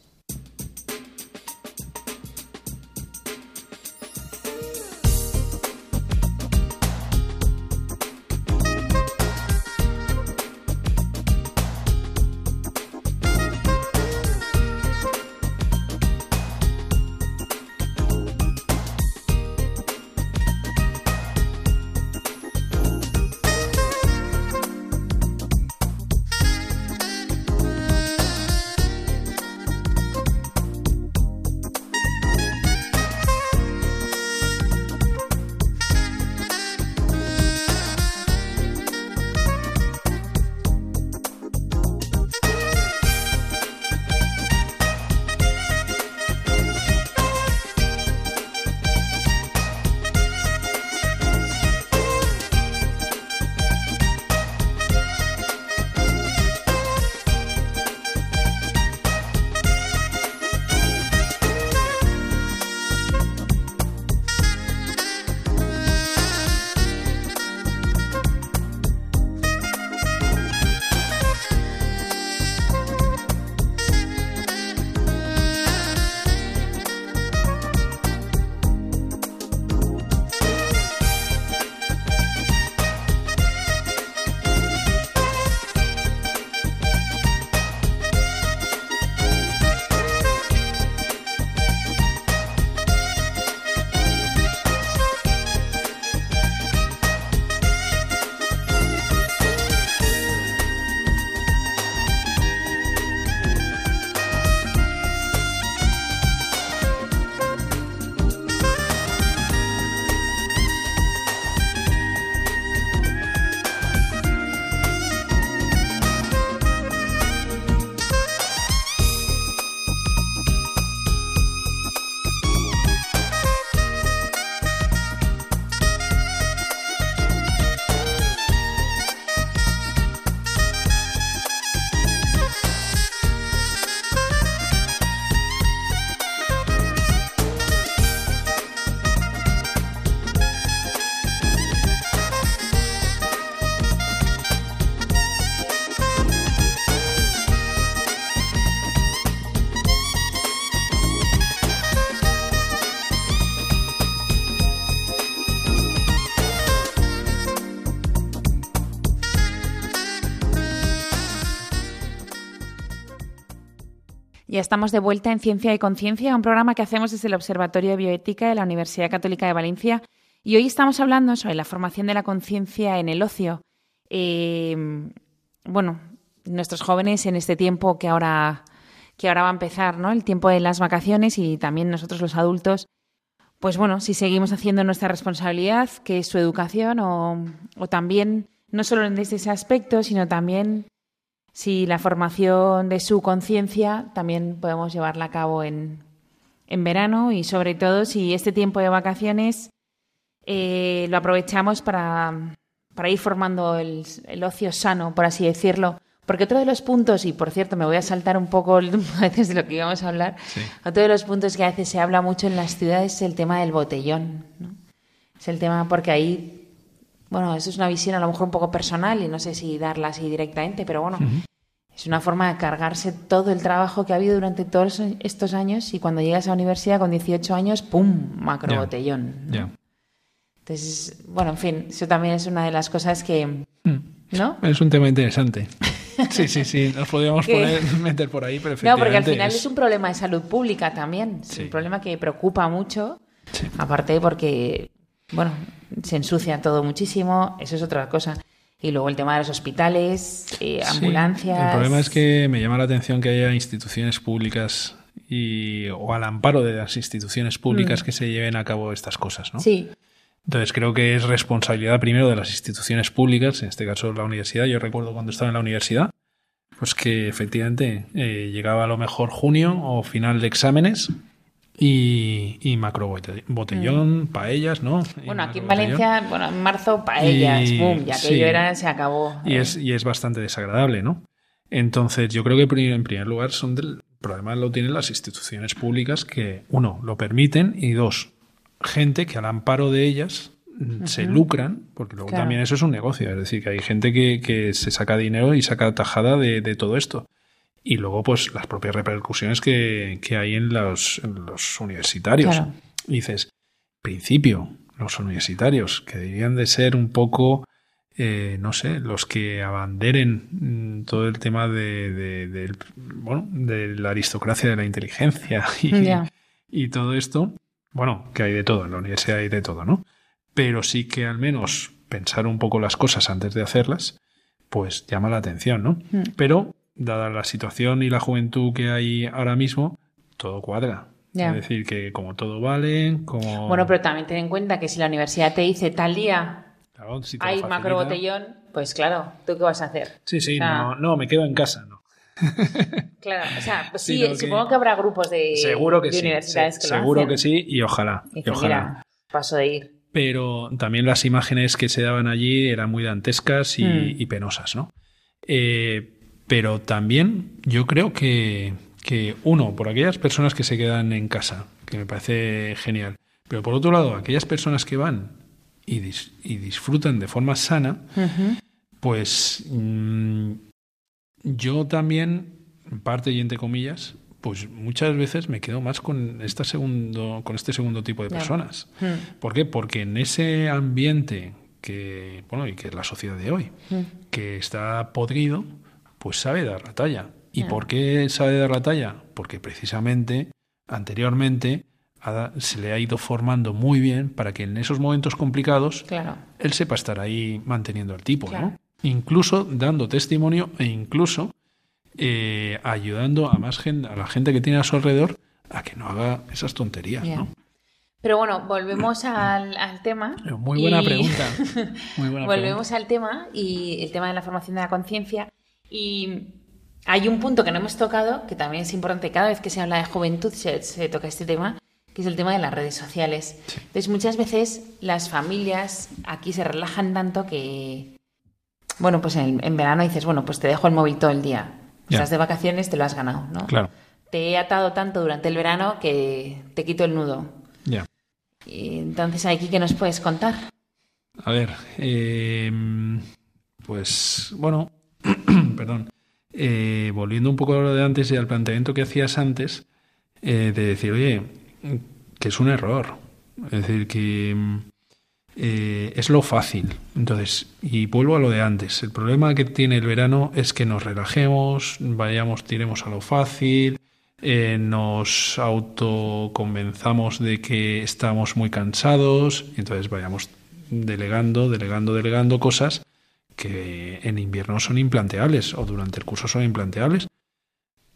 S1: Estamos de vuelta en Ciencia y Conciencia, un programa que hacemos desde el Observatorio de Bioética de la Universidad Católica de Valencia. Y hoy estamos hablando sobre la formación de la conciencia en el ocio. Eh, bueno, nuestros jóvenes en este tiempo que ahora, que ahora va a empezar, ¿no? El tiempo de las vacaciones y también nosotros los adultos, pues bueno, si seguimos haciendo nuestra responsabilidad, que es su educación, o, o también, no solo desde ese aspecto, sino también si la formación de su conciencia también podemos llevarla a cabo en, en, verano y sobre todo si este tiempo de vacaciones eh, lo aprovechamos para, para ir formando el, el, ocio sano, por así decirlo. Porque otro de los puntos, y por cierto me voy a saltar un poco [LAUGHS] a veces de lo que íbamos a hablar, sí. otro de los puntos que a veces se habla mucho en las ciudades es el tema del botellón. ¿no? Es el tema porque ahí bueno, eso es una visión a lo mejor un poco personal y no sé si darla así directamente, pero bueno, uh -huh. es una forma de cargarse todo el trabajo que ha habido durante todos estos años y cuando llegas a la universidad con 18 años, ¡pum! macro botellón. ¿no?
S2: Yeah.
S1: Entonces, bueno, en fin, eso también es una de las cosas que...
S2: Mm.
S1: ¿No?
S2: Es un tema interesante. [LAUGHS] Sí, sí, sí, nos podríamos poner, [LAUGHS] meter por ahí, pero
S1: No, porque al final es... es, un problema de salud pública también. Es sí. un problema que preocupa mucho.
S2: Sí.
S1: Aparte porque, bueno, se ensucia todo muchísimo, eso es otra cosa. Y luego el tema de los hospitales, eh, ambulancias.
S2: Sí, el problema es que me llama la atención que haya instituciones públicas y, o al amparo de las instituciones públicas mm. que se lleven a cabo estas cosas, ¿no?
S1: Sí.
S2: Entonces creo que es responsabilidad primero de las instituciones públicas, en este caso la universidad. Yo recuerdo cuando estaba en la universidad, pues que efectivamente eh, llegaba a lo mejor junio o final de exámenes y, y macro botellón, mm. paellas, ¿no?
S1: Bueno, aquí en Valencia, bueno, en marzo paellas, y, boom, ya que sí, era, se acabó.
S2: Y, es, y es bastante desagradable, ¿no? Entonces, yo creo que en primer lugar son del problema lo tienen las instituciones públicas que, uno, lo permiten y dos, gente que al amparo de ellas -huh. se lucran, porque luego claro. también eso es un negocio, es decir, que hay gente que, que se saca dinero y saca tajada de, de todo esto y luego pues las propias repercusiones que, que hay en los, en los universitarios.
S1: Claro.
S2: Y dices, principio, los universitarios, que deberían de ser un poco, eh, no sé, los que abanderen mm, todo el tema de, de, de, bueno, de la aristocracia de la inteligencia [LAUGHS] y,
S1: yeah.
S2: y todo esto. Bueno, que hay de todo, en la universidad hay de todo, ¿no? Pero sí que al menos pensar un poco las cosas antes de hacerlas, pues llama la atención, ¿no?
S1: Mm.
S2: Pero dada la situación y la juventud que hay ahora mismo, todo cuadra.
S1: Yeah.
S2: Es decir, que como todo vale, como...
S1: Bueno, pero también ten en cuenta que si la universidad te dice tal día
S2: claro, si
S1: hay macro botellón, pues claro, ¿tú qué vas a hacer?
S2: Sí, sí, o sea, no, no, me quedo en casa, ¿no? [LAUGHS]
S1: claro, o sea, pues sí, sí supongo que habrá grupos de,
S2: seguro que
S1: de
S2: sí,
S1: universidades que
S2: Seguro
S1: lo hacen.
S2: que sí, y ojalá.
S1: Y,
S2: y ojalá.
S1: Mira, paso de ir.
S2: Pero también las imágenes que se daban allí eran muy dantescas y, mm. y penosas, ¿no? Eh, pero también yo creo que, que, uno, por aquellas personas que se quedan en casa, que me parece genial, pero por otro lado, aquellas personas que van y, dis y disfrutan de forma sana,
S1: uh -huh.
S2: pues mmm, yo también, en parte y entre comillas, pues muchas veces me quedo más con, esta segundo, con este segundo tipo de personas.
S1: Uh -huh.
S2: ¿Por qué? Porque en ese ambiente que, bueno, y que es la sociedad de hoy,
S1: uh -huh.
S2: que está podrido, pues sabe dar la talla. ¿Y por qué sabe dar la talla? Porque precisamente anteriormente se le ha ido formando muy bien para que en esos momentos complicados
S1: claro.
S2: él sepa estar ahí manteniendo el tipo, claro. ¿no? Incluso dando testimonio e incluso eh, ayudando a más gente, a la gente que tiene a su alrededor a que no haga esas tonterías,
S1: yeah.
S2: ¿no?
S1: Pero bueno, volvemos [CLEARS THROAT] al, al tema.
S2: Muy buena
S1: y...
S2: pregunta. [LAUGHS] Muy buena
S1: volvemos
S2: pregunta.
S1: al tema y el tema de la formación de la conciencia. Y hay un punto que no hemos tocado, que también es importante, cada vez que se habla de juventud se, se toca este tema, que es el tema de las redes sociales.
S2: Sí.
S1: Entonces, muchas veces las familias aquí se relajan tanto que, bueno, pues en, en verano dices, bueno, pues te dejo el móvil todo el día. Estás de vacaciones, te lo has ganado, ¿no?
S2: Claro.
S1: Te he atado tanto durante el verano que te quito el nudo.
S2: Ya.
S1: Y entonces, aquí, ¿qué nos puedes contar?
S2: A ver, eh, pues, bueno, perdón, eh, volviendo un poco a lo de antes y al planteamiento que hacías antes, eh, de decir, oye, que es un error. Es decir, que eh, es lo fácil. Entonces, y vuelvo a lo de antes. El problema que tiene el verano es que nos relajemos, vayamos, tiremos a lo fácil, nos autoconvenzamos de que estamos muy cansados entonces vayamos delegando, delegando, delegando cosas que en invierno son implanteables o durante el curso son implanteables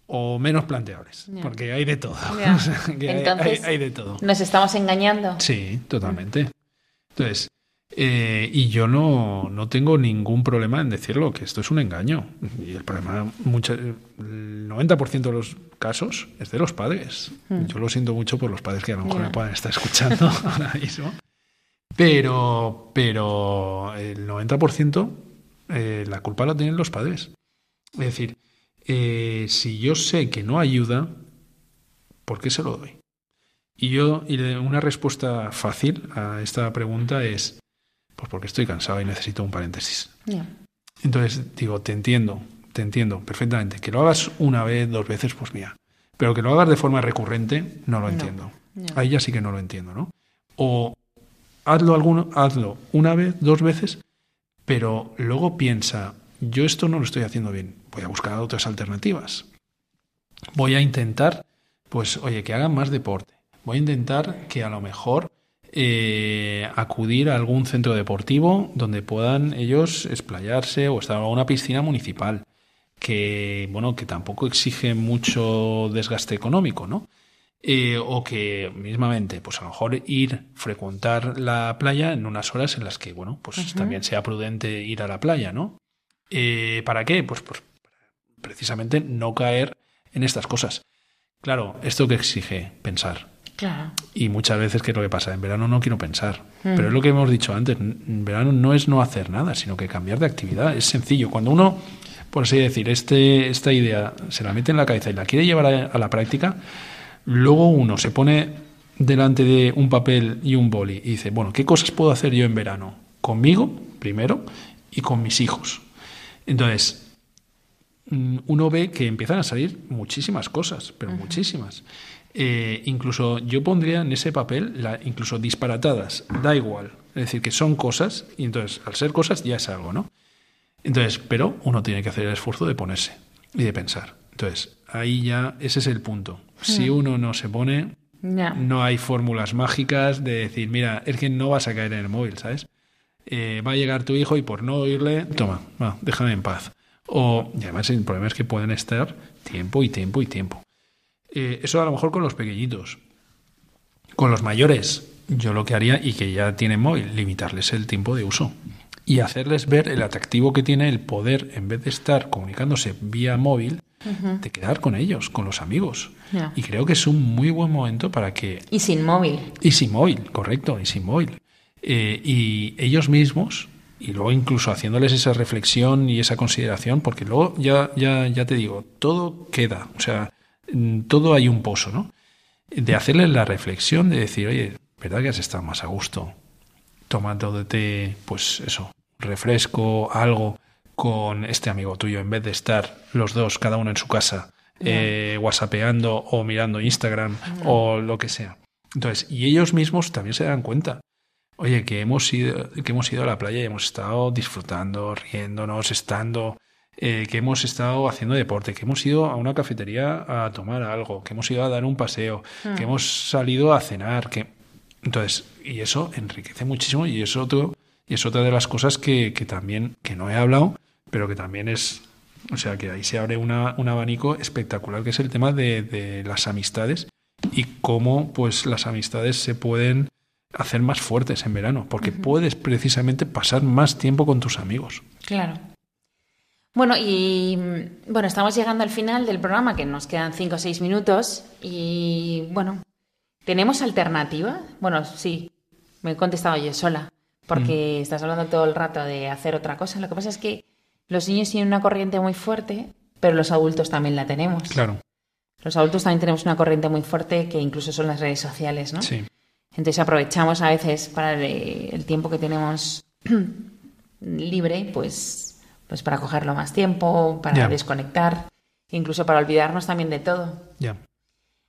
S2: o menos planteables, porque hay de todo. [LAUGHS]
S1: Entonces, hay, de todo. ¿Nos estamos engañando?
S2: Sí, totalmente. Entonces, eh, y yo no, no tengo ningún problema en decirlo, que esto es un engaño. Y el problema, el 90% de los casos es de los padres. Hmm. Yo lo siento mucho por los padres que a lo mejor me puedan estar escuchando [LAUGHS] ahora mismo. Pero, pero el 90% eh, la culpa la tienen los padres. Es decir, eh, si yo sé que no ayuda, ¿por qué se lo doy? Y yo, y una respuesta fácil a esta pregunta es, pues porque estoy cansado y necesito un paréntesis. Entonces digo, te entiendo, te entiendo perfectamente. Que lo hagas una vez, dos veces, pues mira. Pero que lo hagas de forma recurrente, no lo entiendo. Ahí ya sí que no lo entiendo, ¿no? O hazlo, alguno, hazlo una vez, dos veces, pero luego piensa, yo esto no lo estoy haciendo bien, voy a buscar otras alternativas. Voy a intentar, pues, oye, que hagan más deporte. Voy a intentar que a lo mejor eh, acudir a algún centro deportivo donde puedan ellos explayarse o estar en una piscina municipal que bueno que tampoco exige mucho desgaste económico no eh, o que mismamente pues a lo mejor ir frecuentar la playa en unas horas en las que bueno pues también sea prudente ir a la playa no eh, para qué pues, pues precisamente no caer en estas cosas claro esto que exige pensar y muchas veces, ¿qué es lo que pasa? En verano no quiero pensar. Mm. Pero es lo que hemos dicho antes, en verano no es no hacer nada, sino que cambiar de actividad. Es sencillo. Cuando uno, por así decir, este, esta idea se la mete en la cabeza y la quiere llevar a, la práctica, luego uno se pone delante de un papel y un boli y dice, bueno, ¿qué cosas puedo hacer yo en verano? Conmigo, primero, y con mis hijos. Entonces, mm, uno ve que empiezan a salir muchísimas cosas, pero muchísimas. Eh, incluso yo pondría en ese papel, la, incluso disparatadas, da igual. Es decir, que son cosas, y entonces al ser cosas ya es algo, ¿no? Entonces, pero uno tiene que hacer el esfuerzo de ponerse y de pensar. Entonces, ahí ya, ese es el punto. Si hmm. uno no se pone, no hay fórmulas mágicas de decir, mira, es que no vas a caer en el móvil, ¿sabes? Eh, va a llegar tu hijo y por no oírle, toma, déjame en paz. O, y además el problema es que pueden estar tiempo y tiempo y tiempo. Eh, eso a lo mejor con los pequeñitos. Con los mayores, yo lo que haría, y que ya tienen móvil, limitarles el tiempo de uso. Y hacerles ver el atractivo que tiene el poder, en vez de estar comunicándose vía móvil, de quedar con ellos, con los amigos. Y creo que es un muy buen momento para que...
S1: Y sin móvil.
S2: Y sin móvil, correcto, y sin móvil. Eh, y ellos mismos, y luego incluso haciéndoles esa reflexión y esa consideración, porque luego ya, ya, ya te digo, todo queda. O sea, todo hay un pozo, ¿no? De hacerle la reflexión de decir, oye, ¿verdad que has estado más a gusto? Tomándote, pues eso, refresco, algo con este amigo tuyo, en vez de estar los dos, cada uno en su casa, eh, whatsappeando o mirando Instagram o lo que sea. Entonces, y ellos mismos también se dan cuenta. Oye, que hemos ido, que hemos ido a la playa y hemos estado disfrutando, riéndonos, estando eh, que hemos estado haciendo deporte, que hemos ido a una cafetería a tomar algo, que hemos ido a dar un paseo, que hmm. hemos salido a cenar, que entonces y eso enriquece muchísimo y es otro y es otra de las cosas que, que también que no he hablado, pero que también es o sea que ahí se abre una, un abanico espectacular que es el tema de, de las amistades y cómo pues las amistades se pueden hacer más fuertes en verano, porque puedes precisamente pasar más tiempo con tus amigos.
S1: Claro. Bueno, y bueno, estamos llegando al final del programa, que nos quedan cinco o seis minutos. Y bueno, ¿tenemos alternativa? Bueno, sí, me he contestado yo sola, porque mm. estás hablando todo el rato de hacer otra cosa. Lo que pasa es que los niños tienen una corriente muy fuerte, pero los adultos también la tenemos.
S2: Claro.
S1: Los adultos también tenemos una corriente muy fuerte que incluso son las redes sociales, ¿no?
S2: Sí.
S1: Entonces aprovechamos a veces para el tiempo que tenemos [CLEARS THROAT] libre, pues pues para cogerlo más tiempo, para desconectar, incluso para olvidarnos también de todo.
S2: Ya.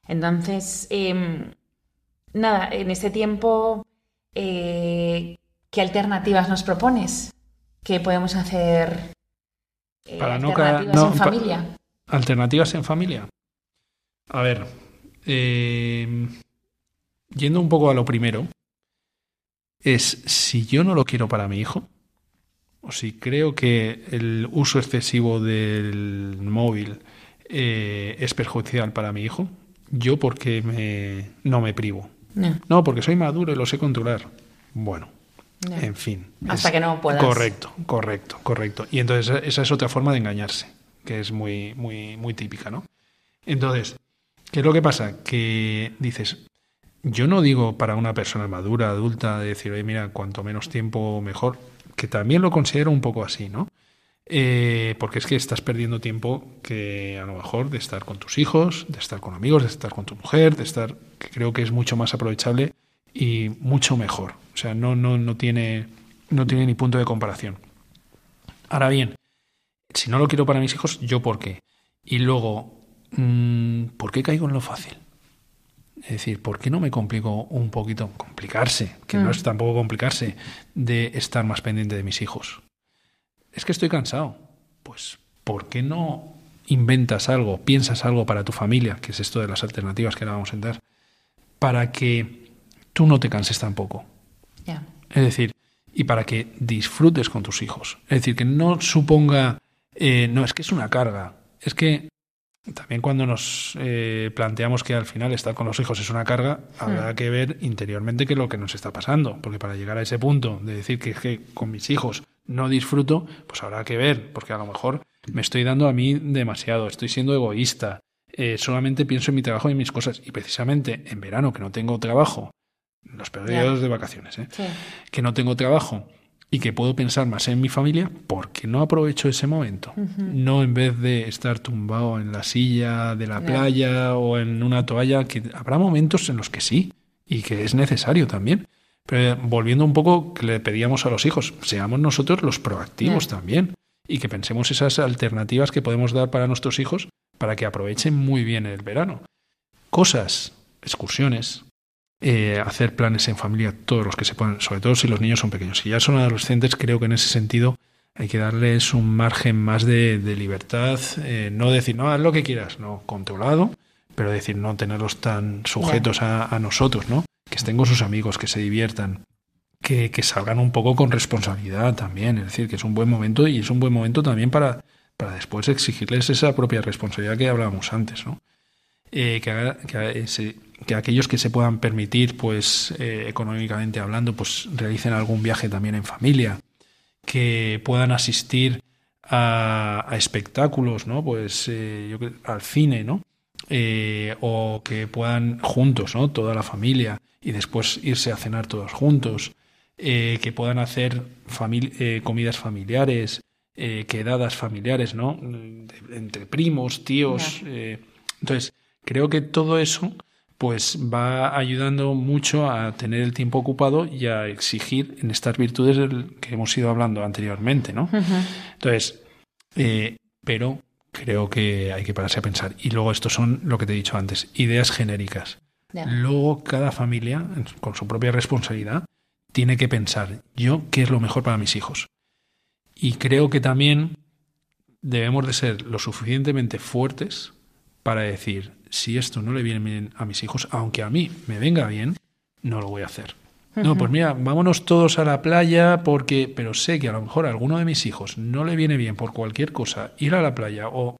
S1: Entonces, em, nada, en este tiempo, eh, ¿qué alternativas nos propones? ¿Qué podemos hacer?
S2: Eh, para alternativas en familia. ¿Alternativas en familia? A ver, eh, yendo un poco a lo primero, es si yo no lo quiero para mi hijo, o si creo que el uso excesivo del móvil eh, es perjudicial para mi hijo, yo porque me, no me privo.
S1: No.
S2: No, porque soy maduro y lo sé controlar. Bueno,
S1: No.
S2: en fin.
S1: Hasta
S2: es-
S1: que no puedas.
S2: Correcto, correcto, correcto. Y entonces esa- esa es otra forma de engañarse, que es muy, muy, muy típica, ¿no? Entonces, ¿qué es lo que pasa? Que dices, yo no digo para una persona madura, adulta, de decir, oye, mira, cuanto menos tiempo mejor, que también lo considero un poco así, ¿no? Eh, porque es que estás perdiendo tiempo que a lo mejor de estar con tus hijos, de estar con amigos, de estar con tu mujer, de estar, que creo que es mucho más aprovechable y mucho mejor. O sea, no, no, no tiene, no tiene ni punto de comparación. Ahora bien, si no lo quiero para mis hijos, ¿yo por qué? Y luego, mm, ¿por qué caigo en lo fácil? Es decir, ¿por qué no me complico un poquito? Complicarse, que no
S1: Mm.
S2: es tampoco complicarse, de estar más pendiente de mis hijos. Es que estoy cansado. Pues, ¿por qué no inventas algo, piensas algo para tu familia, que es esto de las alternativas que ahora vamos a entrar, para que tú no te canses tampoco? Es decir, y para que disfrutes con tus hijos. Es decir, que no suponga, eh, no, es que es una carga. Es que también cuando nos eh, planteamos que al final estar con los hijos es una carga, habrá que ver interiormente qué es lo que nos está pasando. Porque para llegar a ese punto de decir que, es que con mis hijos no disfruto, pues habrá que ver, porque a lo mejor me estoy dando a mí demasiado, estoy siendo egoísta, eh, solamente pienso en mi trabajo y en mis cosas. Y precisamente en verano, que no tengo trabajo, los periodos de vacaciones, ¿eh?
S1: Sí.
S2: que no tengo trabajo y que puedo pensar más en mi familia, porque no aprovecho ese momento? No en vez de estar tumbado en la silla de la
S1: Ya.
S2: playa o en una toalla, que habrá momentos en los que sí y que es necesario también. Pero eh, volviendo un poco, que le pedíamos a los hijos, seamos nosotros los proactivos también y que pensemos esas alternativas que podemos dar para nuestros hijos para que aprovechen muy bien el verano. Cosas, excursiones, eh, hacer planes en familia, todos los que se puedan, sobre todo si los niños son pequeños. Si ya son adolescentes, creo que en ese sentido hay que darles un margen más de, de libertad, eh, no decir, no, haz lo que quieras, no, controlado, pero decir, no tenerlos tan sujetos a, a nosotros, ¿no? Que estén con sus amigos, que se diviertan, que, que salgan un poco con responsabilidad también, es decir, que es un buen momento y es un buen momento también para, para después exigirles esa propia responsabilidad que hablábamos antes, ¿no? Eh, que, haga- que, aquellos que se puedan permitir, pues eh, económicamente hablando, pues realicen algún viaje también en familia, que puedan asistir a, a espectáculos, ¿no? Pues eh, yo al cine, ¿no? Eh, o que puedan juntos, ¿no? Toda la familia y después irse a cenar todos juntos, eh, que puedan hacer famili- eh, comidas familiares, eh, quedadas familiares, ¿no? De- entre primos, tíos. eh. Entonces, creo que todo eso pues va ayudando mucho a tener el tiempo ocupado y a exigir en estas virtudes que hemos ido hablando anteriormente, ¿no? Entonces, eh, pero creo que hay que pararse a pensar. Y luego estos son lo que te he dicho antes, ideas genéricas. Luego cada familia, con su propia responsabilidad, tiene que pensar yo qué es lo mejor para mis hijos. Y creo que también debemos de ser lo suficientemente fuertes para decir, si esto no le viene bien a mis hijos, aunque a mí me venga bien, no lo voy a hacer. No, pues mira, vámonos todos a la playa porque, pero sé que a lo mejor a alguno de mis hijos no le viene bien por cualquier cosa ir a la playa o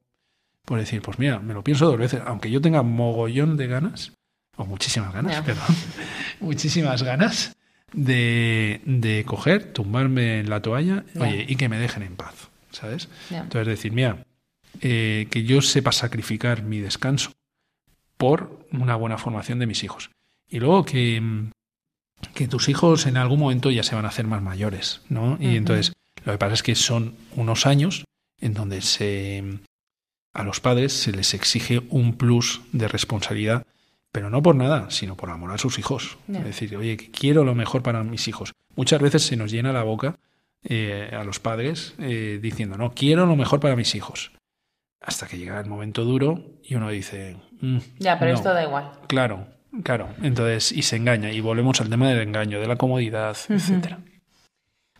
S2: por decir, pues mira, me lo pienso dos veces, aunque yo tenga mogollón de ganas, o muchísimas ganas, perdón, [LAUGHS] muchísimas ganas de, de coger, tumbarme en la toalla, oye, y que me dejen en paz, ¿sabes? Entonces decir, mira, eh, que yo sepa sacrificar mi descanso por una buena formación de mis hijos. Y luego que, que tus hijos en algún momento ya se van a hacer más mayores, ¿no? Y entonces lo que pasa es que son unos años en donde se a los padres se les exige un plus de responsabilidad, pero no por nada, sino por amor a sus hijos. Es decir, oye, quiero lo mejor para mis hijos. Muchas veces se nos llena la boca eh, a los padres eh, diciendo, no, quiero lo mejor para mis hijos. Hasta que llega el momento duro y uno dice, "Mm,
S1: Ya, pero
S2: no".
S1: esto da igual.
S2: Claro, claro. Entonces, y se engaña. Y volvemos al tema del engaño, de la comodidad, etcétera.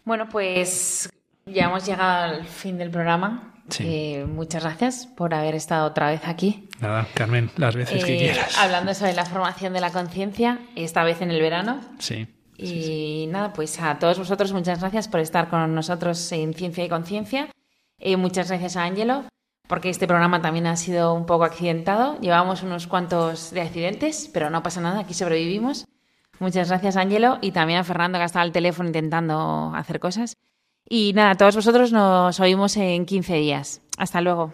S1: Bueno, pues Ya hemos llegado al fin del programa. Eh, muchas gracias por haber estado otra vez aquí.
S2: Nada, Carmen, las veces que
S1: Eh,
S2: quieras.
S1: Hablando sobre la formación de la conciencia, esta vez en el verano.
S2: Sí.
S1: Y nada, pues a todos vosotros muchas gracias por estar con nosotros en Ciencia y Conciencia. Eh, muchas gracias a Ángelo, porque este programa también ha sido un poco accidentado. Llevamos unos cuantos de accidentes, pero no pasa nada, aquí sobrevivimos. Muchas gracias, Ángelo, y también a Fernando, que ha estado al teléfono intentando hacer cosas. Y nada, todos vosotros nos oímos en 15 días. Hasta luego.